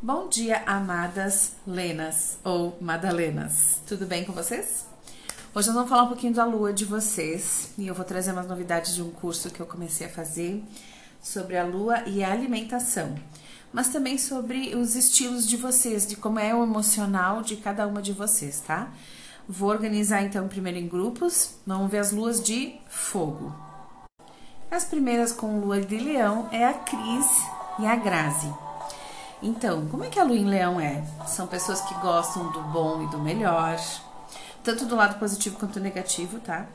Bom dia, amadas Lenas ou Madalenas. Tudo bem com vocês? Hoje nós vamos falar um pouquinho da lua de vocês e eu vou trazer umas novidades de um curso que eu comecei a fazer sobre a lua e a alimentação, mas também sobre os estilos de vocês, de como é o emocional de cada uma de vocês, tá? Vou organizar então primeiro em grupos, vamos ver as luas de fogo. As primeiras com lua de leão é a Cris e a Grazi. Então, como é que a lua em leão é? São pessoas que gostam do bom e do melhor, tanto do lado positivo quanto negativo, tá?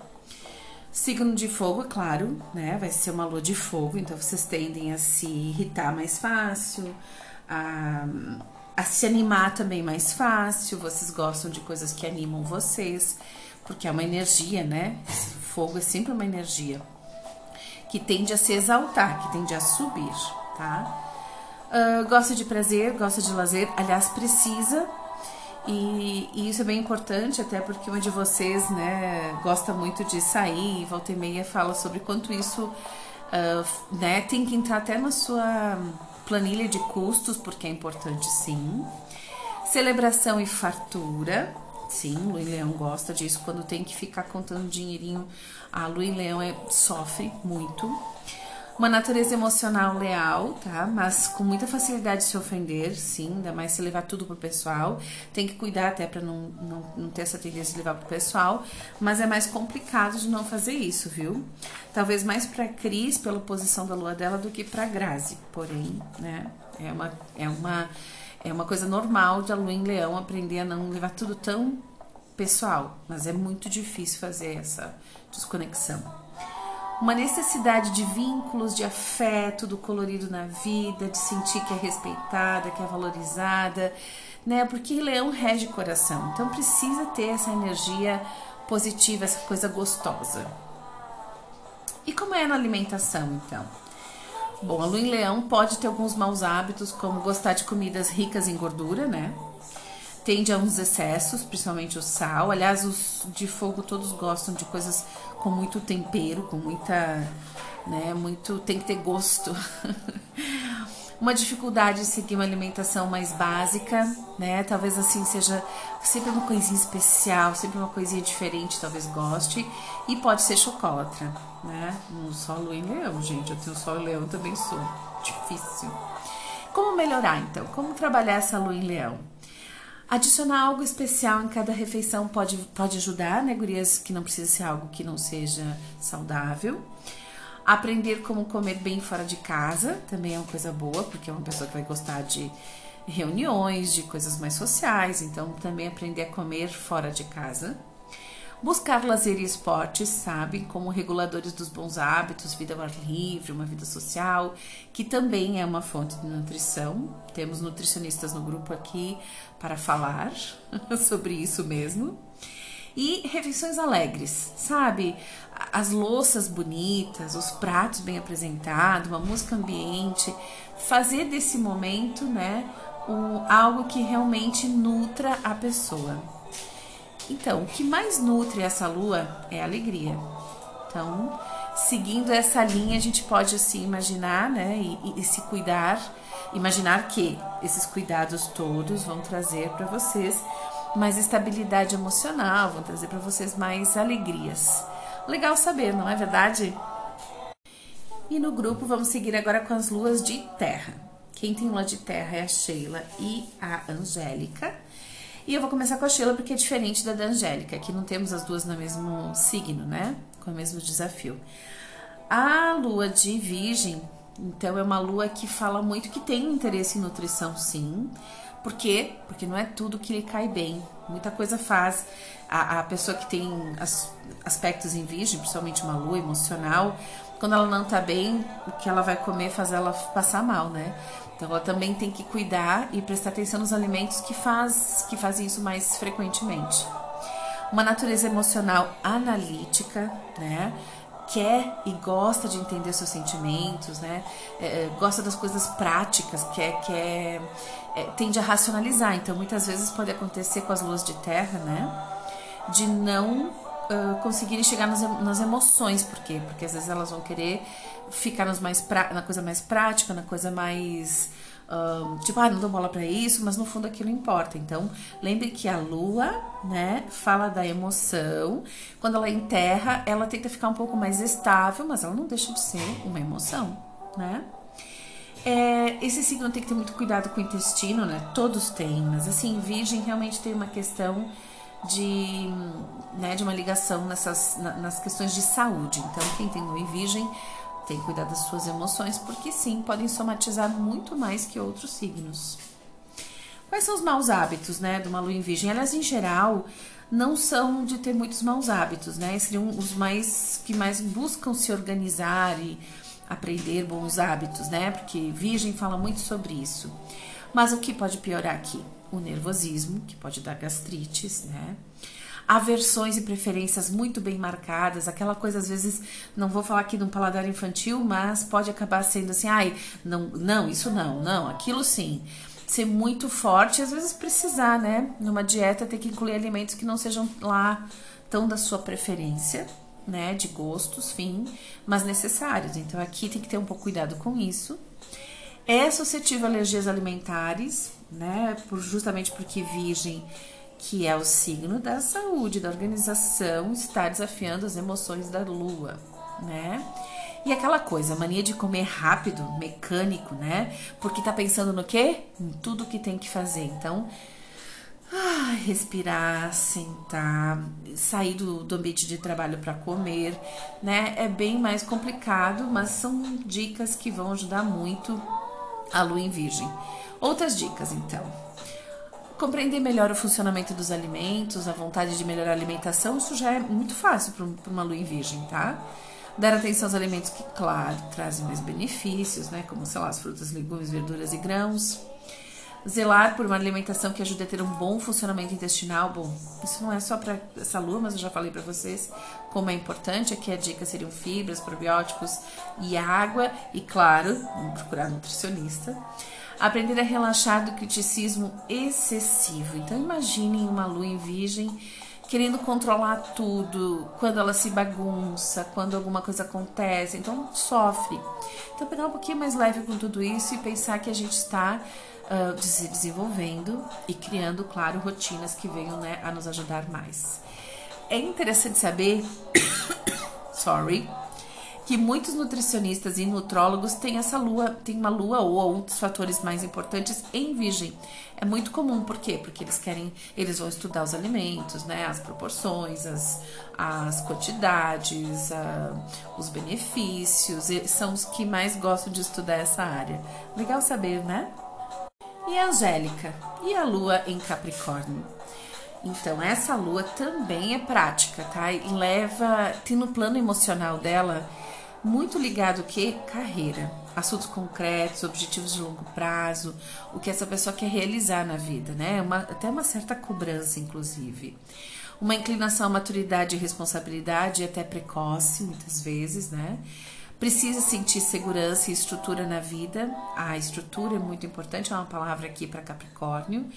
Signo de fogo, é claro, né? Vai ser uma lua de fogo, então vocês tendem a se irritar mais fácil, a, a se animar também mais fácil. Vocês gostam de coisas que animam vocês, porque é uma energia, né? Fogo é sempre uma energia que tende a se exaltar, que tende a subir, tá? Uh, gosta de prazer, gosta de lazer, aliás, precisa. E, e, isso é bem importante, até porque uma de vocês, né, gosta muito de sair, volta e meia fala sobre quanto isso, uh, né, tem que entrar até na sua planilha de custos, porque é importante sim. Celebração e fartura, sim, Luiz Leão gosta disso, quando tem que ficar contando dinheirinho, a Luiz Leão é, sofre muito. Uma natureza emocional leal, tá? Mas com muita facilidade de se ofender, sim, ainda mais se levar tudo pro pessoal. Tem que cuidar até para não, não, não ter essa tendência de levar pro pessoal, mas é mais complicado de não fazer isso, viu? Talvez mais pra Cris, pela posição da lua dela, do que pra Grazi. Porém, né, é uma, é uma, é uma coisa normal de a lua em leão aprender a não levar tudo tão pessoal, mas é muito difícil fazer essa desconexão uma necessidade de vínculos, de afeto, do colorido na vida, de sentir que é respeitada, que é valorizada, né? Porque leão rege coração, então precisa ter essa energia positiva, essa coisa gostosa. E como é na alimentação, então? Bom, a lua em leão pode ter alguns maus hábitos, como gostar de comidas ricas em gordura, né? Tende a uns excessos, principalmente o sal. Aliás, os de fogo todos gostam de coisas com muito tempero, com muita, né, muito tem que ter gosto. uma dificuldade de seguir uma alimentação mais básica, né? Talvez assim seja sempre uma coisinha especial, sempre uma coisinha diferente, talvez goste. E pode ser chocolatra, né? No solo em leão, gente. Eu tenho sol em leão também sou. Difícil. Como melhorar então? Como trabalhar essa lua em leão? Adicionar algo especial em cada refeição pode, pode ajudar, né, gurias? Que não precisa ser algo que não seja saudável. Aprender como comer bem fora de casa também é uma coisa boa, porque é uma pessoa que vai gostar de reuniões, de coisas mais sociais, então também aprender a comer fora de casa. Buscar lazer e esportes, sabe, como reguladores dos bons hábitos, vida ao ar livre, uma vida social, que também é uma fonte de nutrição. Temos nutricionistas no grupo aqui para falar sobre isso mesmo. E refeições alegres, sabe? As louças bonitas, os pratos bem apresentados, uma música ambiente, fazer desse momento, né, algo que realmente nutra a pessoa. Então, o que mais nutre essa lua é a alegria. Então, seguindo essa linha, a gente pode assim imaginar, né, e, e se cuidar, imaginar que esses cuidados todos vão trazer para vocês mais estabilidade emocional, vão trazer para vocês mais alegrias. Legal saber, não é verdade? E no grupo vamos seguir agora com as luas de terra. Quem tem lua de terra é a Sheila e a Angélica. E eu vou começar com a Sheila porque é diferente da da Angélica, que não temos as duas no mesmo signo, né? Com o mesmo desafio. A lua de Virgem, então, é uma lua que fala muito que tem interesse em nutrição, sim. Por quê? Porque não é tudo que lhe cai bem. Muita coisa faz. A, a pessoa que tem as, aspectos em Virgem, principalmente uma lua emocional, quando ela não tá bem, o que ela vai comer faz ela passar mal, né? Então ela também tem que cuidar e prestar atenção nos alimentos que, faz, que fazem isso mais frequentemente. Uma natureza emocional analítica, né? Quer e gosta de entender seus sentimentos, né? É, é gosta das coisas práticas, quer, quer é, tende a racionalizar. Então, muitas vezes pode acontecer com as luas de terra, né? De não uh, conseguirem chegar nas, nas emoções. Por quê? Porque às vezes elas vão querer ficar mais pra, na coisa mais prática, na coisa mais um, tipo, ah, não dou bola para isso, mas no fundo aquilo importa. Então, lembre que a lua, né, fala da emoção. Quando ela enterra, ela tenta ficar um pouco mais estável, mas ela não deixa de ser uma emoção, né? É, esse signo tem que ter muito cuidado com o intestino, né? Todos têm, mas assim, Virgem realmente tem uma questão de, né, de uma ligação nessas, nas questões de saúde. Então, quem tem lua em Virgem tem que cuidar das suas emoções, porque sim, podem somatizar muito mais que outros signos. Quais são os maus hábitos, né, de uma lua em virgem? Elas, em geral, não são de ter muitos maus hábitos, né? Seriam os mais que mais buscam se organizar e aprender bons hábitos, né? Porque virgem fala muito sobre isso. Mas o que pode piorar aqui? O nervosismo, que pode dar gastrites, né? Aversões e preferências muito bem marcadas, aquela coisa às vezes, não vou falar aqui de um paladar infantil, mas pode acabar sendo assim, ai, não, não, isso não, não, aquilo sim. Ser muito forte, às vezes precisar, né? Numa dieta ter que incluir alimentos que não sejam lá tão da sua preferência, né? De gostos, fim, mas necessários. Então aqui tem que ter um pouco cuidado com isso. É suscetível a alergias alimentares, né? Por, justamente porque virgem que é o signo da saúde, da organização, está desafiando as emoções da lua, né? E aquela coisa, mania de comer rápido, mecânico, né? Porque tá pensando no quê? Em tudo que tem que fazer. Então, ah, respirar, sentar, sair do, do ambiente de trabalho para comer, né? É bem mais complicado, mas são dicas que vão ajudar muito a lua em virgem. Outras dicas, então compreender melhor o funcionamento dos alimentos, a vontade de melhorar a alimentação, isso já é muito fácil para uma lua em virgem, tá? Dar atenção aos alimentos que, claro, trazem mais benefícios, né? Como, sei lá, as frutas, legumes, verduras e grãos. Zelar por uma alimentação que ajude a ter um bom funcionamento intestinal. Bom, isso não é só para essa lua, mas eu já falei para vocês como é importante. Aqui a dica seriam fibras, probióticos e água. E, claro, procurar nutricionista aprender a relaxar do criticismo excessivo. Então imaginem uma lua em virgem querendo controlar tudo, quando ela se bagunça, quando alguma coisa acontece, então sofre. Então pegar um pouquinho mais leve com tudo isso e pensar que a gente está uh, se desenvolvendo e criando, claro, rotinas que venham né, a nos ajudar mais. É interessante saber, sorry, que muitos nutricionistas e nutrólogos têm essa lua, tem uma lua ou dos fatores mais importantes em virgem. É muito comum, por quê? Porque eles querem, eles vão estudar os alimentos, né? As proporções, as, as quantidades, a, os benefícios, são os que mais gostam de estudar essa área. Legal saber, né? E a Angélica? E a lua em Capricórnio? Então, essa lua também é prática, tá? E leva, tem no plano emocional dela muito ligado que carreira, assuntos concretos, objetivos de longo prazo, o que essa pessoa quer realizar na vida, né? Uma, até uma certa cobrança, inclusive. Uma inclinação à maturidade e responsabilidade, até precoce, muitas vezes, né? Precisa sentir segurança e estrutura na vida. A estrutura é muito importante, é uma palavra aqui para Capricórnio.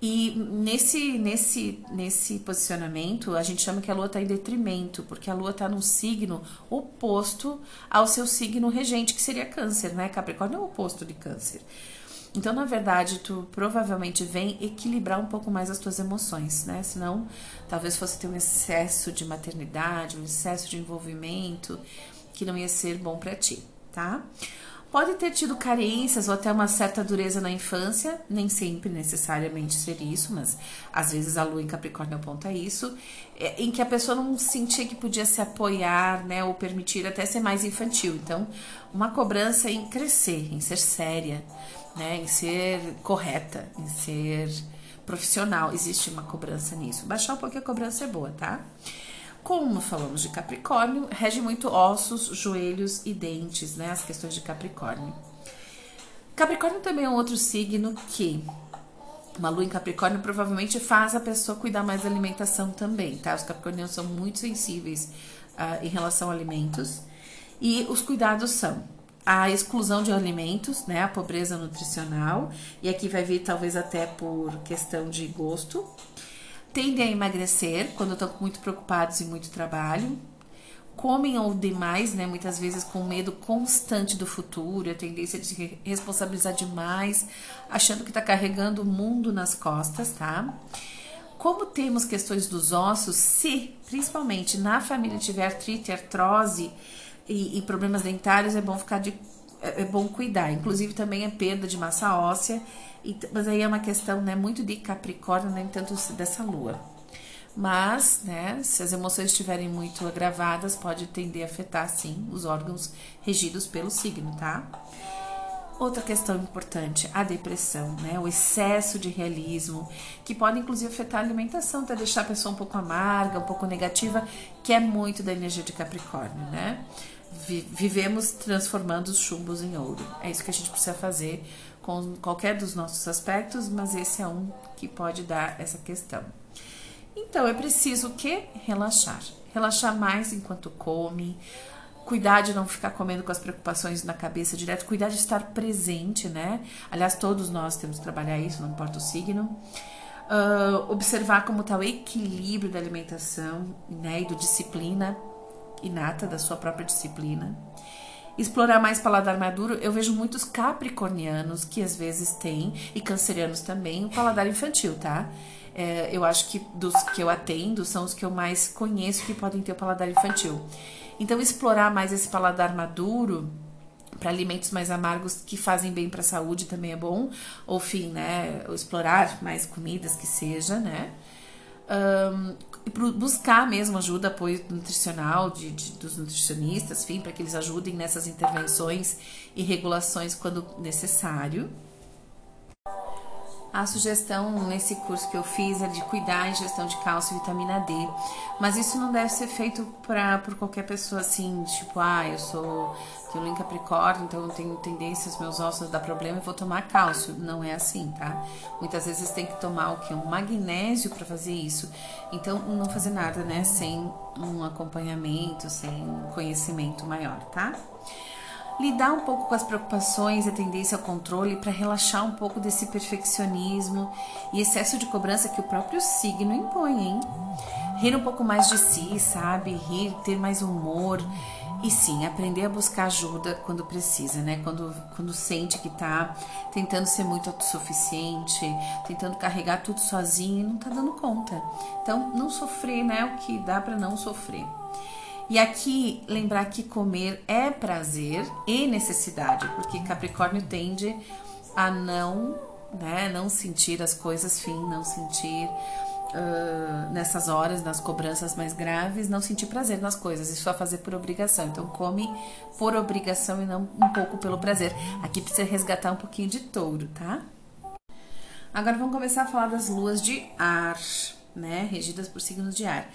E nesse, nesse, nesse posicionamento, a gente chama que a lua está em detrimento, porque a lua está num signo oposto ao seu signo regente, que seria câncer, né? Capricórnio é o oposto de câncer. Então, na verdade, tu provavelmente vem equilibrar um pouco mais as tuas emoções, né? Senão, talvez fosse ter um excesso de maternidade, um excesso de envolvimento que não ia ser bom para ti, tá? Pode ter tido carências ou até uma certa dureza na infância, nem sempre necessariamente ser isso, mas às vezes a lua em Capricórnio aponta isso, é, em que a pessoa não sentia que podia se apoiar, né, ou permitir até ser mais infantil. Então, uma cobrança em crescer, em ser séria, né, em ser correta, em ser profissional. Existe uma cobrança nisso. Baixar um pouquinho a cobrança é boa, tá? Como falamos de Capricórnio, rege muito ossos, joelhos e dentes, né? As questões de Capricórnio. Capricórnio também é um outro signo que uma lua em Capricórnio provavelmente faz a pessoa cuidar mais da alimentação também, tá? Os capricornianos são muito sensíveis uh, em relação a alimentos. E os cuidados são a exclusão de alimentos, né? A pobreza nutricional. E aqui vai vir talvez até por questão de gosto tendem a emagrecer quando estão muito preocupados e muito trabalho. comem ou demais, né? Muitas vezes com medo constante do futuro, a tendência de se responsabilizar demais, achando que está carregando o mundo nas costas, tá? Como temos questões dos ossos, se principalmente na família tiver artrite, artrose e, e problemas dentários, é bom ficar de é, é bom cuidar. Inclusive também é perda de massa óssea, mas aí é uma questão né, muito de Capricórnio, nem tanto dessa lua. Mas, né, se as emoções estiverem muito agravadas, pode tender a afetar, sim, os órgãos regidos pelo signo, tá? Outra questão importante, a depressão, né? O excesso de realismo, que pode inclusive afetar a alimentação, até deixar a pessoa um pouco amarga, um pouco negativa, que é muito da energia de Capricórnio, né? Vivemos transformando os chumbos em ouro. É isso que a gente precisa fazer com qualquer dos nossos aspectos, mas esse é um que pode dar essa questão. Então, é preciso o que? Relaxar. Relaxar mais enquanto come, cuidar de não ficar comendo com as preocupações na cabeça direto, cuidar de estar presente, né? Aliás, todos nós temos que trabalhar isso, não importa o signo. Uh, observar como está o equilíbrio da alimentação né, e do disciplina inata, da sua própria disciplina. Explorar mais paladar maduro, eu vejo muitos capricornianos que às vezes têm, e cancerianos também, o paladar infantil, tá? é, eu acho que dos que eu atendo são os que eu mais conheço que podem ter o paladar infantil. Então, explorar mais esse paladar maduro para alimentos mais amargos que fazem bem para a saúde também é bom. Ou, enfim, né? Explorar mais comidas que seja, né? Um, buscar mesmo ajuda, apoio nutricional de, de dos nutricionistas, enfim, para que eles ajudem nessas intervenções e regulações quando necessário. A sugestão nesse curso que eu fiz é de cuidar em gestão de cálcio e vitamina D. Mas isso não deve ser feito pra, por qualquer pessoa assim, tipo, ah, eu sou. tenho link Capricórnio, então eu tenho tendência, os meus ossos dar problema e vou tomar cálcio. Não é assim, tá? Muitas vezes tem que tomar o que? Um magnésio para fazer isso. Então, não fazer nada, né? Sem um acompanhamento, sem um conhecimento maior, tá? Lidar um pouco com as preocupações a tendência ao controle para relaxar um pouco desse perfeccionismo e excesso de cobrança que o próprio signo impõe, hein? Rir um pouco mais de si, sabe? Rir, ter mais humor. E sim, aprender a buscar ajuda quando precisa, né? Quando, quando sente que tá tentando ser muito autossuficiente, tentando carregar tudo sozinho e não tá dando conta. Então, não sofrer, né? O que dá para não sofrer. E aqui lembrar que comer é prazer e necessidade, porque Capricórnio tende a não, né, não sentir as coisas fim, não sentir uh, nessas horas, nas cobranças mais graves, não sentir prazer nas coisas, isso só fazer por obrigação. Então come por obrigação e não um pouco pelo prazer. Aqui precisa resgatar um pouquinho de touro, tá? Agora vamos começar a falar das luas de ar, né, regidas por signos de ar.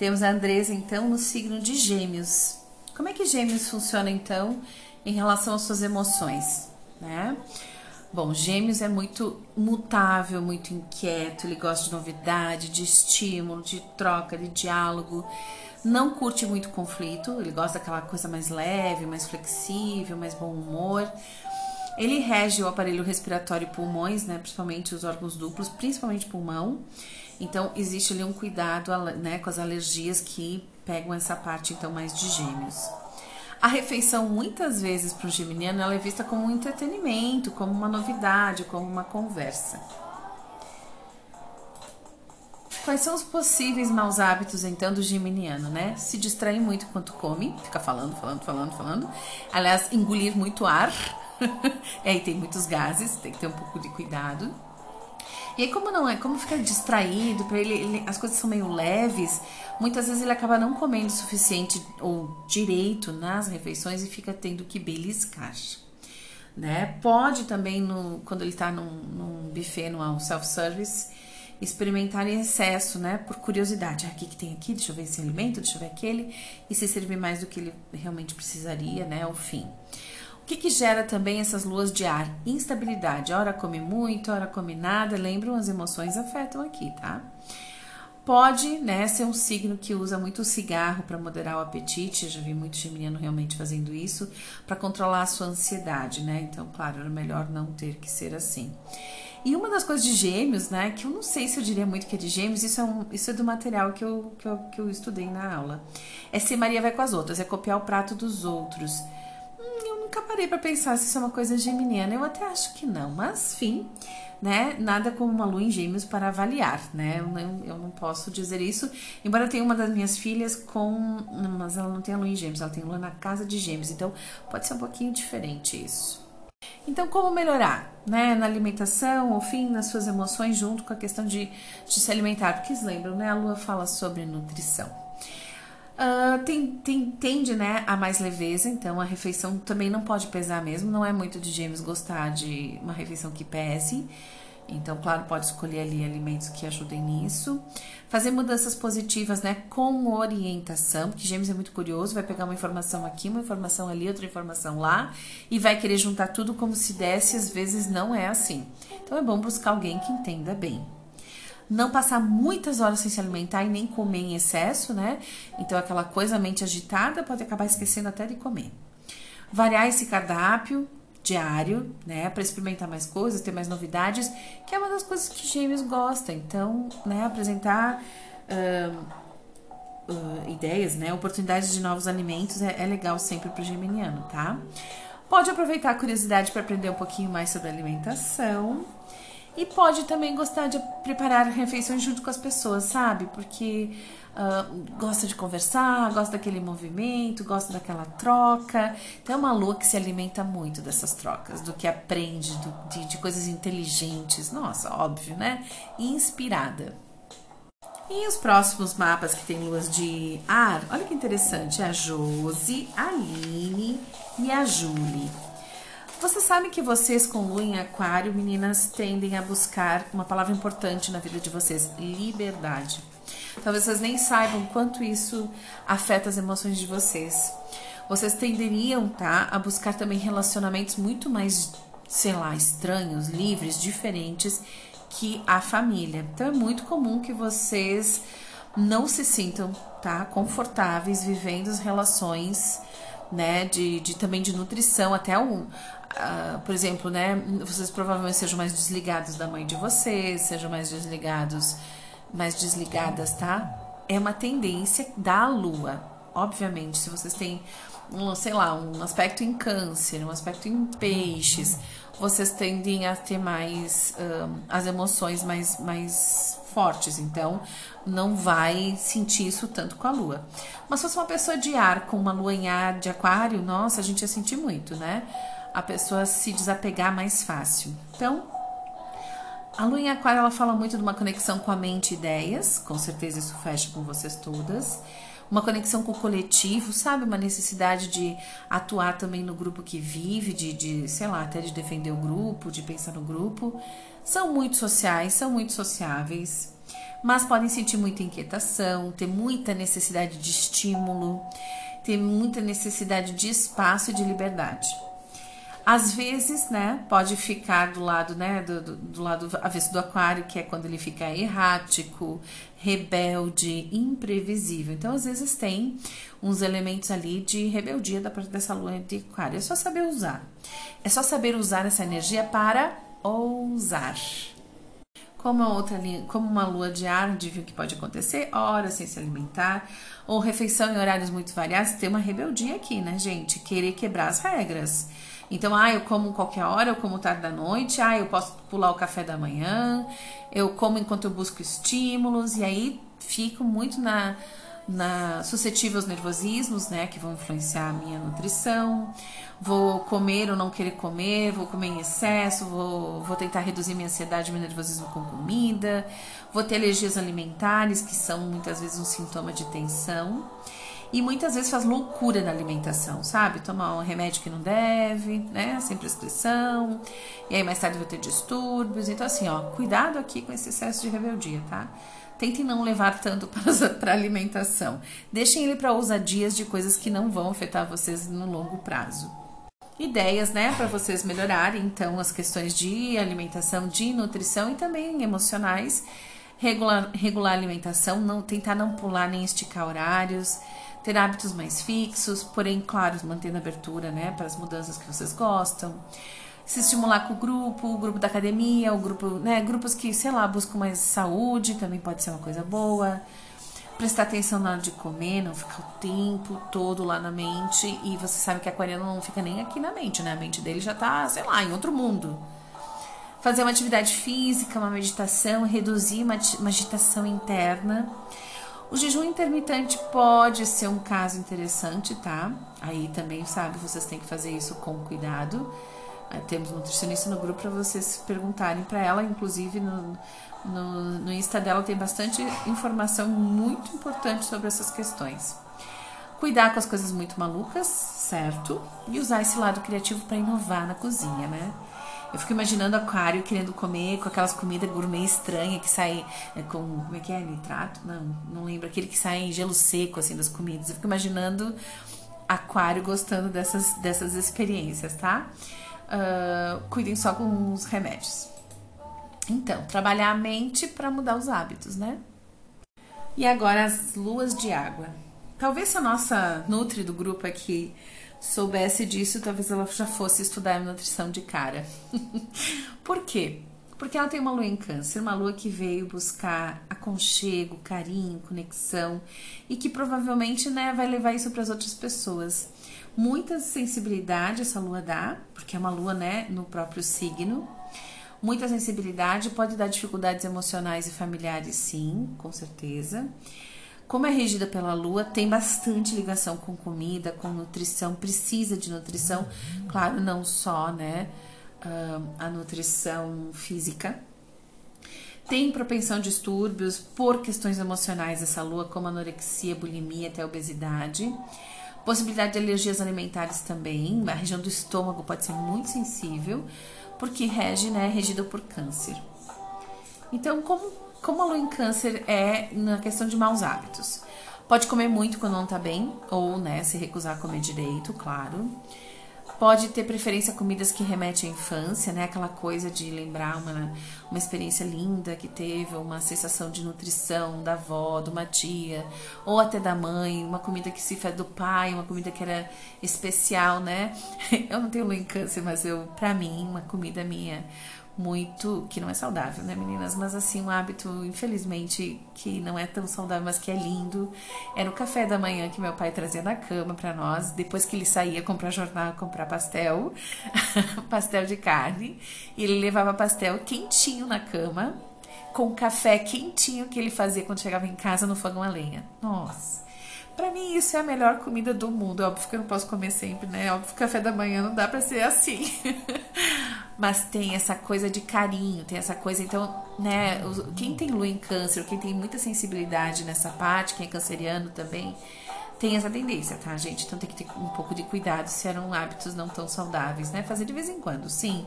Temos a Andresa, então, no signo de Gêmeos. Como é que Gêmeos funciona, então, em relação às suas emoções, né? Bom, Gêmeos é muito mutável, muito inquieto, ele gosta de novidade, de estímulo, de troca, de diálogo. Não curte muito conflito, ele gosta daquela coisa mais leve, mais flexível, mais bom humor. Ele rege o aparelho respiratório e pulmões, né, principalmente os órgãos duplos, principalmente pulmão. Então, existe ali um cuidado né, com as alergias que pegam essa parte, então, mais de gêmeos. A refeição, muitas vezes, para o geminiano, ela é vista como um entretenimento, como uma novidade, como uma conversa. Quais são os possíveis maus hábitos, então, do geminiano, né? Se distrair muito enquanto come, fica falando, falando, falando, falando. Aliás, engolir muito ar. é, e tem muitos gases, tem que ter um pouco de cuidado e aí, como não é, como fica distraído, para ele, ele, as coisas são meio leves, muitas vezes ele acaba não comendo o suficiente ou direito nas refeições e fica tendo que beliscar. Né? Pode também, no, quando ele está num, num buffet, num self-service, experimentar em excesso, né? Por curiosidade. Ah, o que, que tem aqui? Deixa eu ver esse alimento, deixa eu ver aquele. E se servir mais do que ele realmente precisaria, né? Ao fim que, que gera também essas luas de ar? Instabilidade. Hora come muito, hora come nada. Lembram, as emoções afetam aqui, tá? Pode né, ser um signo que usa muito cigarro para moderar o apetite. Eu já vi muito geminiano realmente fazendo isso para controlar a sua ansiedade, né? Então, claro, era melhor não ter que ser assim. E uma das coisas de gêmeos, né, que eu não sei se eu diria muito que é de gêmeos, isso é, um, isso é do material que eu, que, eu, que eu estudei na aula. É ser Maria vai com as outras, é copiar o prato dos outros. Nunca parei para pensar se isso é uma coisa geminiana, eu até acho que não, mas, enfim, né, nada como uma lua em gêmeos para avaliar, né, eu não, eu não posso dizer isso, embora tenha uma das minhas filhas com, mas ela não tem a lua em gêmeos, ela tem lua na casa de gêmeos, então pode ser um pouquinho diferente isso. Então, como melhorar? Né? Na alimentação, ou fim, nas suas emoções, junto com a questão de, de se alimentar. Porque vocês lembram, né? A lua fala sobre nutrição. Uh, tem, tem, tende né, a mais leveza, então a refeição também não pode pesar mesmo. Não é muito de James gostar de uma refeição que pese. Então, claro, pode escolher ali alimentos que ajudem nisso. Fazer mudanças positivas, né, com orientação, porque Gêmeos é muito curioso, vai pegar uma informação aqui, uma informação ali, outra informação lá, e vai querer juntar tudo como se desse, às vezes não é assim. Então, é bom buscar alguém que entenda bem. Não passar muitas horas sem se alimentar e nem comer em excesso, né? Então, aquela coisa, mente agitada, pode acabar esquecendo até de comer. Variar esse cardápio, diário, né, para experimentar mais coisas, ter mais novidades, que é uma das coisas que gêmeos gosta. Então, né, apresentar uh, uh, ideias, né, oportunidades de novos alimentos é, é legal sempre para o geminiano, tá? Pode aproveitar a curiosidade para aprender um pouquinho mais sobre alimentação. E pode também gostar de preparar refeições junto com as pessoas, sabe? Porque uh, gosta de conversar, gosta daquele movimento, gosta daquela troca. Então é uma lua que se alimenta muito dessas trocas, do que aprende, do, de, de coisas inteligentes. Nossa, óbvio, né? inspirada. E os próximos mapas que tem luas de ar, olha que interessante, a Josi, a Aline e a Julie. Você sabe que vocês com lua em aquário, meninas, tendem a buscar uma palavra importante na vida de vocês, liberdade. Talvez vocês nem saibam quanto isso afeta as emoções de vocês. Vocês tenderiam, tá, a buscar também relacionamentos muito mais, sei lá, estranhos, livres, diferentes que a família. Então é muito comum que vocês não se sintam, tá, confortáveis vivendo as relações, né, de, de também de nutrição, até um, Uh, por exemplo, né? Vocês provavelmente sejam mais desligados da mãe de vocês, sejam mais desligados mais desligadas, tá? É uma tendência da lua. Obviamente, se vocês têm, um, sei lá, um aspecto em câncer, um aspecto em peixes, vocês tendem a ter mais um, as emoções mais, mais fortes. Então, não vai sentir isso tanto com a lua. Mas se fosse uma pessoa de ar, com uma lua em ar de aquário, nossa, a gente ia sentir muito, né? A pessoa se desapegar mais fácil. Então, a lua em aquário, ela fala muito de uma conexão com a mente e ideias, com certeza isso fecha com vocês todas. Uma conexão com o coletivo, sabe? Uma necessidade de atuar também no grupo que vive, de, de, sei lá, até de defender o grupo, de pensar no grupo. São muito sociais, são muito sociáveis, mas podem sentir muita inquietação, ter muita necessidade de estímulo, ter muita necessidade de espaço e de liberdade. Às vezes, né, pode ficar do lado, né, do, do, do lado avesso do aquário, que é quando ele fica errático, rebelde, imprevisível. Então, às vezes tem uns elementos ali de rebeldia da parte dessa lua de aquário. É só saber usar. É só saber usar essa energia para ousar. Como, outra, como uma lua de ar, viu que pode acontecer, horas sem se alimentar, ou refeição em horários muito variados, tem uma rebeldia aqui, né, gente? Querer quebrar as regras. Então, ah, eu como qualquer hora, eu como tarde da noite, ah, eu posso pular o café da manhã, eu como enquanto eu busco estímulos, e aí fico muito na, na suscetível aos nervosismos, né, que vão influenciar a minha nutrição. Vou comer ou não querer comer, vou comer em excesso, vou, vou tentar reduzir minha ansiedade e meu nervosismo com comida, vou ter alergias alimentares, que são muitas vezes um sintoma de tensão e muitas vezes faz loucura na alimentação, sabe? Tomar um remédio que não deve, né? Sem prescrição, e aí mais tarde vai ter distúrbios. Então, assim, ó, cuidado aqui com esse excesso de rebeldia, tá? Tentem não levar tanto para alimentação. Deixem ele para ousadias de coisas que não vão afetar vocês no longo prazo. Ideias, né, para vocês melhorarem, então, as questões de alimentação, de nutrição e também emocionais. Regular, regular a alimentação, não tentar não pular nem esticar horários ter hábitos mais fixos, porém, claro, mantendo abertura né, para as mudanças que vocês gostam. se estimular com o grupo, o grupo da academia, o grupo, né, grupos que, sei lá, buscam mais saúde, também pode ser uma coisa boa. Prestar atenção na hora de comer, não ficar o tempo todo lá na mente. E você sabe que a aquariano não fica nem aqui na mente, né? A mente dele já tá, sei lá, em outro mundo. Fazer uma atividade física, uma meditação, reduzir uma, uma agitação interna. O jejum intermitente pode ser um caso interessante, tá? Aí também, sabe, vocês têm que fazer isso com cuidado. Aí temos nutricionista no grupo para vocês perguntarem para ela, inclusive no, no, no Insta dela tem bastante informação muito importante sobre essas questões. Cuidar com as coisas muito malucas, certo? E usar esse lado criativo para inovar na cozinha, né? Eu fico imaginando aquário querendo comer com aquelas comidas gourmet estranhas que saem é, com. Como é que é? Nitrato? Não, não lembro. Aquele que sai em gelo seco, assim, das comidas. Eu fico imaginando aquário gostando dessas, dessas experiências, tá? Uh, cuidem só com os remédios. Então, trabalhar a mente para mudar os hábitos, né? E agora as luas de água. Talvez a nossa Nutri do grupo aqui soubesse disso, talvez ela já fosse estudar nutrição de cara. Por quê? Porque ela tem uma lua em câncer, uma lua que veio buscar aconchego, carinho, conexão e que provavelmente né, vai levar isso para as outras pessoas. Muita sensibilidade essa lua dá, porque é uma lua né, no próprio signo. Muita sensibilidade pode dar dificuldades emocionais e familiares, sim, com certeza. Como é regida pela lua, tem bastante ligação com comida, com nutrição, precisa de nutrição, claro, não só, né, a nutrição física. Tem propensão de distúrbios por questões emocionais essa lua, como anorexia, bulimia, até obesidade. Possibilidade de alergias alimentares também. A região do estômago pode ser muito sensível, porque rege, né, é regida por câncer. Então, como como a lua em câncer é na questão de maus hábitos. Pode comer muito quando não tá bem, ou né, se recusar a comer direito, claro. Pode ter preferência a comidas que remetem à infância, né? Aquela coisa de lembrar uma, uma experiência linda que teve, uma sensação de nutrição da avó, de uma tia, ou até da mãe, uma comida que se fez do pai, uma comida que era especial, né? Eu não tenho lua em câncer, mas eu, pra mim, uma comida minha muito que não é saudável, né, meninas? Mas assim, um hábito, infelizmente, que não é tão saudável, mas que é lindo. Era o café da manhã que meu pai trazia na cama para nós, depois que ele saía comprar jornal, comprar pastel, pastel de carne, e ele levava pastel quentinho na cama, com café quentinho que ele fazia quando chegava em casa no fogão a lenha. Nossa. Para mim, isso é a melhor comida do mundo. Óbvio que eu não posso comer sempre, né? Óbvio que café da manhã não dá para ser assim. Mas tem essa coisa de carinho, tem essa coisa. Então, né? Quem tem lua em câncer, quem tem muita sensibilidade nessa parte, quem é canceriano também, tem essa tendência, tá, gente? Então tem que ter um pouco de cuidado se eram hábitos não tão saudáveis, né? Fazer de vez em quando, sim,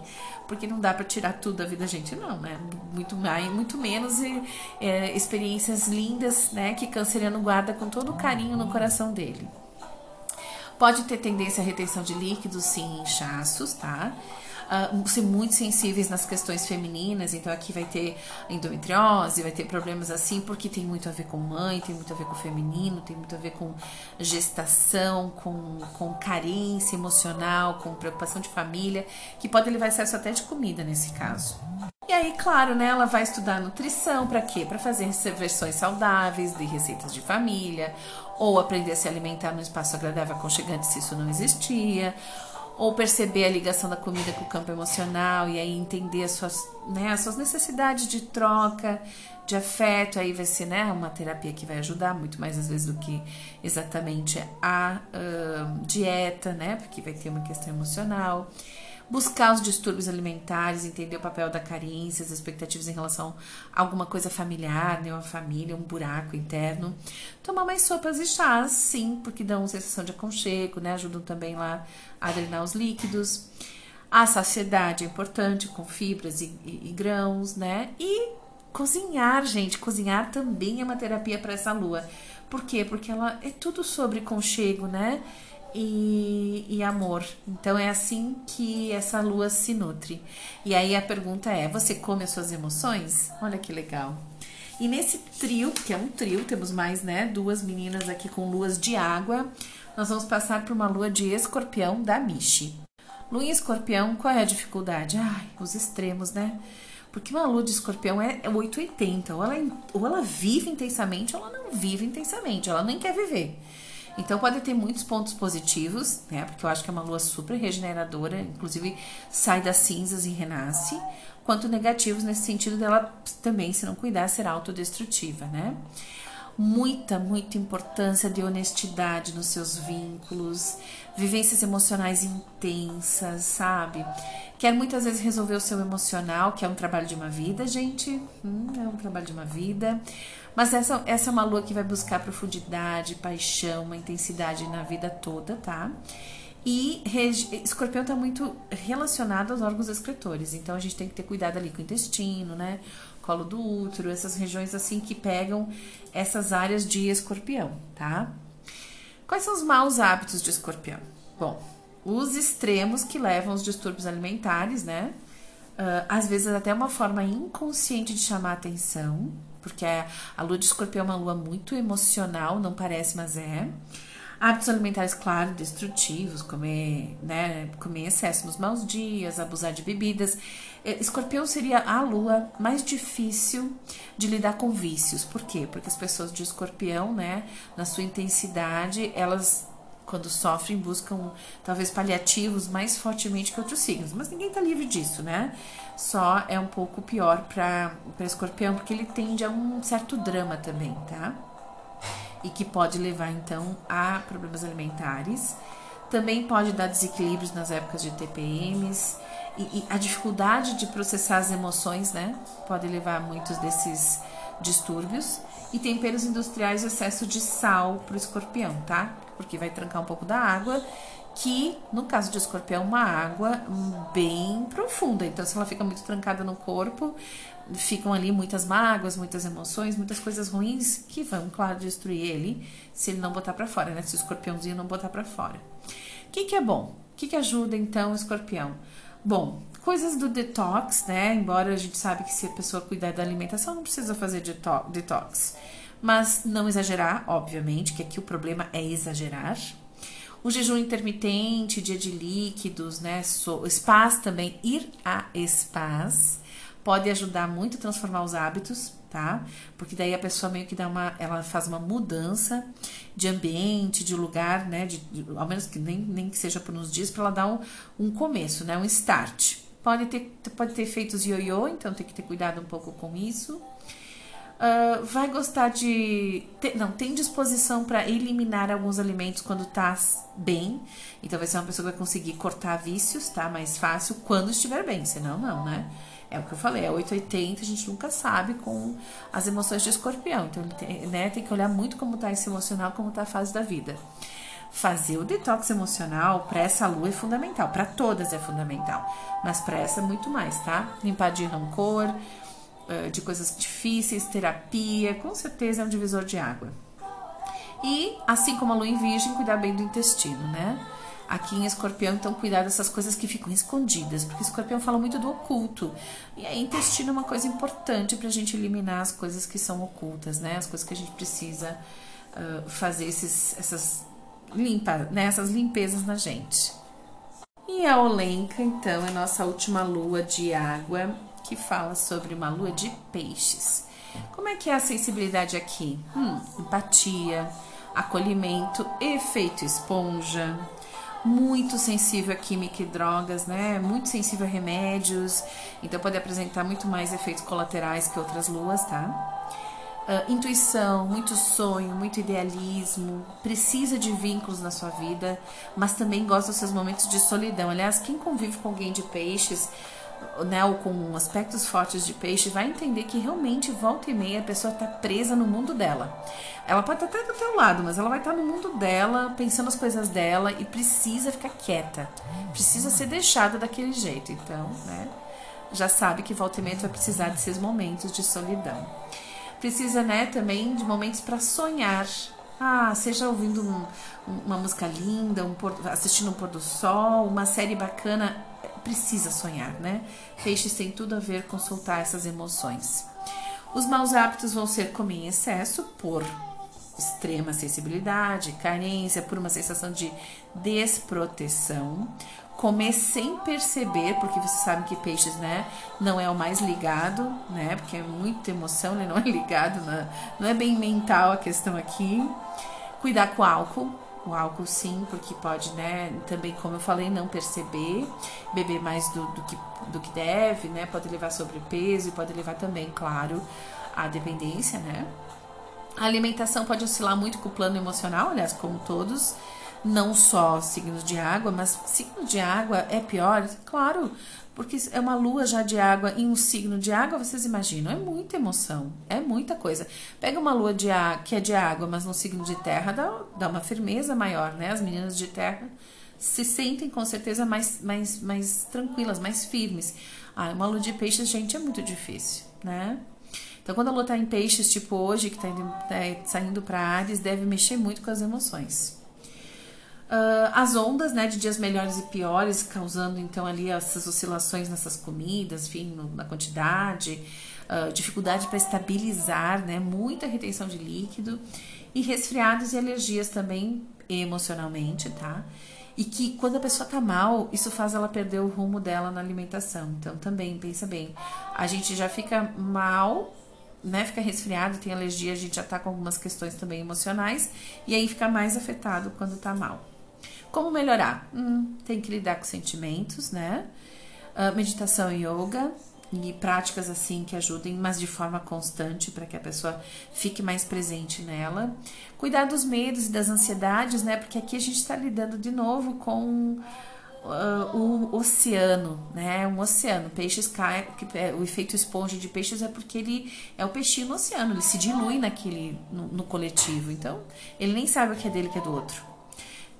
porque não dá para tirar tudo da vida da gente, não, né? Muito mais, muito menos é, experiências lindas, né? Que canceriano guarda com todo o carinho no coração dele. Pode ter tendência à retenção de líquidos, sim, inchaços, tá? Uh, ser muito sensíveis nas questões femininas, então aqui vai ter endometriose, vai ter problemas assim, porque tem muito a ver com mãe, tem muito a ver com feminino, tem muito a ver com gestação, com, com carência emocional, com preocupação de família, que pode levar excesso até de comida nesse caso. E aí, claro, né, ela vai estudar nutrição para quê? Para fazer versões saudáveis de receitas de família, ou aprender a se alimentar num espaço agradável, aconchegante, se isso não existia, ou perceber a ligação da comida com o campo emocional e aí entender as suas, né, as suas necessidades de troca, de afeto, aí vai ser né, uma terapia que vai ajudar muito mais às vezes do que exatamente a uh, dieta, né? Porque vai ter uma questão emocional buscar os distúrbios alimentares, entender o papel da carência, as expectativas em relação a alguma coisa familiar, né, uma família, um buraco interno. Tomar mais sopas e chás, sim, porque dão sensação de aconchego, né, ajudam também lá a drenar os líquidos. A saciedade é importante, com fibras e, e, e grãos, né? E cozinhar, gente, cozinhar também é uma terapia para essa lua. Por quê? Porque ela é tudo sobre conchego, né? E, e, amor. Então é assim que essa lua se nutre. E aí a pergunta é: você come as suas emoções? Olha que legal. E nesse trio, que é um trio, temos mais, né, duas meninas aqui com luas de água. Nós vamos passar por uma lua de escorpião da Michi. Lua em escorpião, qual é a dificuldade? Ai, os extremos, né? Porque uma lua de escorpião é 880. Ou ela, ou ela vive intensamente, ou ela não vive intensamente. Ela nem quer viver. Então pode ter muitos pontos positivos, né? Porque eu acho que é uma lua super regeneradora, inclusive sai das cinzas e renasce, quanto negativos nesse sentido dela também, se não cuidar, ser autodestrutiva, né? Muita, muita importância de honestidade nos seus vínculos, vivências emocionais intensas, sabe? Quer muitas vezes resolver o seu emocional, que é um trabalho de uma vida, gente. Hum, é um trabalho de uma vida. Mas essa, essa é uma lua que vai buscar profundidade, paixão, uma intensidade na vida toda, tá? E escorpião está muito relacionado aos órgãos excretores, então a gente tem que ter cuidado ali com o intestino, né? Colo do útero, essas regiões assim que pegam essas áreas de escorpião, tá? Quais são os maus hábitos de escorpião? Bom, os extremos que levam aos distúrbios alimentares, né? Uh, às vezes até uma forma inconsciente de chamar atenção, porque a lua de escorpião é uma lua muito emocional, não parece, mas é. Hábitos alimentares, claro, destrutivos, comer, né, comer excesso nos maus dias, abusar de bebidas. É, escorpião seria a lua mais difícil de lidar com vícios. Por quê? Porque as pessoas de escorpião, né, na sua intensidade, elas quando sofrem, buscam talvez paliativos mais fortemente que outros signos. Mas ninguém está livre disso, né? Só é um pouco pior para escorpião, porque ele tende a um certo drama também, tá? E que pode levar então a problemas alimentares. Também pode dar desequilíbrios nas épocas de TPMs. E, e a dificuldade de processar as emoções, né? Pode levar a muitos desses distúrbios. E temperos industriais, excesso de sal para o escorpião, tá? porque vai trancar um pouco da água, que no caso de escorpião é uma água bem profunda. Então, se ela fica muito trancada no corpo, ficam ali muitas mágoas, muitas emoções, muitas coisas ruins que vão, claro, destruir ele se ele não botar para fora, né? Se o escorpiãozinho não botar para fora. O que, que é bom? O que, que ajuda então o escorpião? Bom, coisas do detox, né? Embora a gente sabe que se a pessoa cuidar da alimentação, não precisa fazer detox mas não exagerar, obviamente, que aqui o problema é exagerar. O jejum intermitente, dia de líquidos, né? So, spas também, ir a spas pode ajudar muito a transformar os hábitos, tá? Porque daí a pessoa meio que dá uma, ela faz uma mudança de ambiente, de lugar, né? De, de, ao menos que nem, nem que seja por uns dias, para ela dar um, um começo, né? Um start. Pode ter, pode ter efeitos ioiô, então tem que ter cuidado um pouco com isso. Uh, vai gostar de. não, tem disposição para eliminar alguns alimentos quando tá bem. Então vai ser uma pessoa que vai conseguir cortar vícios, tá? Mais fácil quando estiver bem, senão não, né? É o que eu falei, é 880, a gente nunca sabe com as emoções de escorpião. Então, tem, né, tem que olhar muito como tá esse emocional, como tá a fase da vida. Fazer o detox emocional para essa lua é fundamental, para todas é fundamental, mas para essa muito mais, tá? Limpar de rancor, de coisas difíceis, terapia, com certeza é um divisor de água. E, assim como a lua em virgem, cuidar bem do intestino, né? Aqui em escorpião, então, cuidar dessas coisas que ficam escondidas, porque escorpião fala muito do oculto. E aí, intestino é uma coisa importante para a gente eliminar as coisas que são ocultas, né? As coisas que a gente precisa uh, fazer esses, essas, limpa, né? essas limpezas na gente. E a Olenka, então, é nossa última lua de água que fala sobre uma lua de peixes. Como é que é a sensibilidade aqui? Hum, empatia, acolhimento, efeito esponja, muito sensível a química e drogas, né? Muito sensível a remédios, então pode apresentar muito mais efeitos colaterais que outras luas, tá? Uh, intuição, muito sonho, muito idealismo, precisa de vínculos na sua vida, mas também gosta dos seus momentos de solidão. Aliás, quem convive com alguém de peixes né, ou com aspectos fortes de peixe, vai entender que realmente volta e meia a pessoa está presa no mundo dela. Ela pode estar até do teu lado, mas ela vai estar no mundo dela, pensando as coisas dela e precisa ficar quieta. Precisa ser deixada daquele jeito. Então, né, já sabe que volta e meia vai precisar desses momentos de solidão. Precisa, né, também de momentos para sonhar. Ah, seja ouvindo um, uma música linda, um assistindo um pôr do sol, uma série bacana precisa sonhar, né? Peixes tem tudo a ver com soltar essas emoções. Os maus hábitos vão ser comer em excesso por extrema sensibilidade, carência, por uma sensação de desproteção, comer sem perceber, porque você sabe que peixes, né, não é o mais ligado, né, porque é muita emoção, ele não é ligado, na, não é bem mental a questão aqui. Cuidar com álcool, o álcool sim, porque pode, né, também, como eu falei, não perceber, beber mais do, do, que, do que deve, né, pode levar sobrepeso e pode levar também, claro, a dependência, né. A alimentação pode oscilar muito com o plano emocional, aliás, como todos, não só signos de água, mas signo de água é pior, claro, porque é uma lua já de água em um signo de água, vocês imaginam, é muita emoção, é muita coisa. Pega uma lua de que é de água, mas no signo de terra dá, dá uma firmeza maior, né? As meninas de terra se sentem com certeza mais, mais, mais tranquilas, mais firmes. Ah, uma lua de peixes, gente, é muito difícil, né? Então, quando a lua tá em peixes, tipo hoje, que tá, indo, tá saindo para Ares, deve mexer muito com as emoções. Uh, as ondas, né, de dias melhores e piores, causando então ali essas oscilações nessas comidas, enfim, no, na quantidade, uh, dificuldade para estabilizar, né, muita retenção de líquido e resfriados e alergias também emocionalmente, tá? E que quando a pessoa tá mal, isso faz ela perder o rumo dela na alimentação. Então também, pensa bem, a gente já fica mal né, fica resfriado, tem alergia, a gente já tá com algumas questões também emocionais e aí fica mais afetado quando tá mal. Como melhorar? Hum, tem que lidar com sentimentos, né? Uh, meditação e yoga e práticas assim que ajudem, mas de forma constante para que a pessoa fique mais presente nela. Cuidar dos medos e das ansiedades, né? Porque aqui a gente está lidando de novo com uh, o oceano, né? Um oceano. Peixes caem, é, o efeito esponja de peixes é porque ele é o peixinho no oceano, ele se dilui naquele no, no coletivo. Então, ele nem sabe o que é dele, o que é do outro.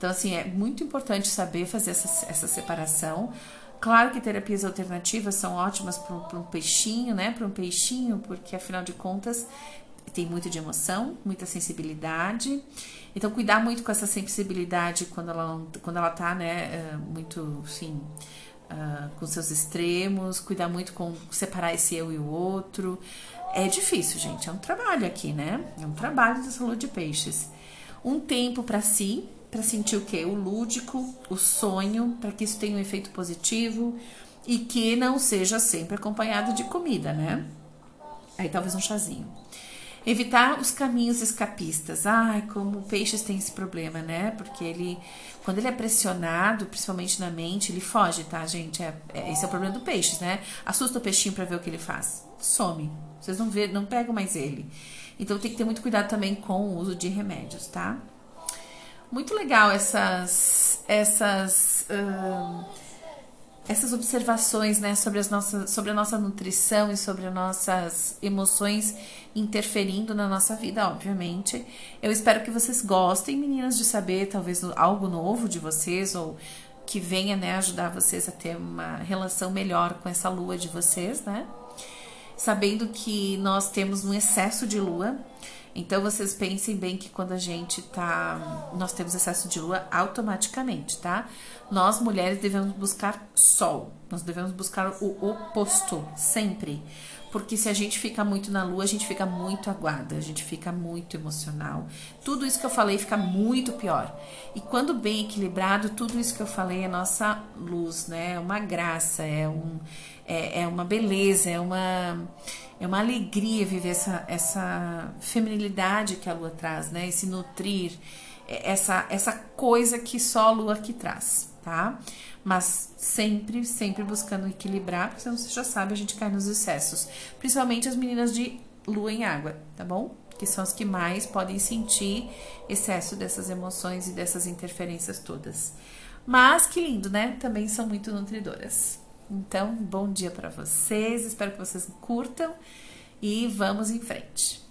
Então, assim, é muito importante saber fazer essa, essa separação. Claro que terapias alternativas são ótimas para um peixinho, né? Para um peixinho, porque afinal de contas tem muito de emoção, muita sensibilidade. Então, cuidar muito com essa sensibilidade quando ela, quando ela tá, né, eh, muito, assim, uh, com seus extremos, cuidar muito com separar esse eu e o outro. É difícil, gente, é um trabalho aqui, né? É um trabalho da saúde de peixes. Um tempo para si, para sentir o que? O lúdico, o sonho, para que isso tenha um efeito positivo e que não seja sempre acompanhado de comida, né? Aí talvez um chazinho. Evitar os caminhos escapistas. Ai, como peixes tem esse problema, né? Porque ele, quando ele é pressionado, principalmente na mente, ele foge, tá, gente? É, é, esse é o problema do peixe, né? Assusta o peixinho para ver o que ele faz. Some. Vocês não vê, não pegam mais ele. Então tem que ter muito cuidado também com o uso de remédios, tá? Muito legal essas essas uh, essas observações, né, sobre as nossas sobre a nossa nutrição e sobre as nossas emoções interferindo na nossa vida, obviamente. Eu espero que vocês gostem, meninas, de saber talvez algo novo de vocês ou que venha, né, ajudar vocês a ter uma relação melhor com essa lua de vocês, né? Sabendo que nós temos um excesso de lua, então vocês pensem bem que quando a gente tá, nós temos excesso de lua automaticamente, tá? Nós mulheres devemos buscar sol, nós devemos buscar o oposto sempre. Porque se a gente fica muito na lua, a gente fica muito aguada, a gente fica muito emocional. Tudo isso que eu falei fica muito pior. E quando bem equilibrado, tudo isso que eu falei é nossa luz, né? É uma graça, é, um, é, é uma beleza, é uma é uma alegria viver essa, essa feminilidade que a lua traz, né? Esse nutrir, é, essa, essa coisa que só a lua que traz, tá? Mas sempre, sempre buscando equilibrar, porque senão você já sabe, a gente cai nos excessos. Principalmente as meninas de lua em água, tá bom? Que são as que mais podem sentir excesso dessas emoções e dessas interferências todas. Mas que lindo, né? Também são muito nutridoras. Então, bom dia para vocês, espero que vocês curtam e vamos em frente.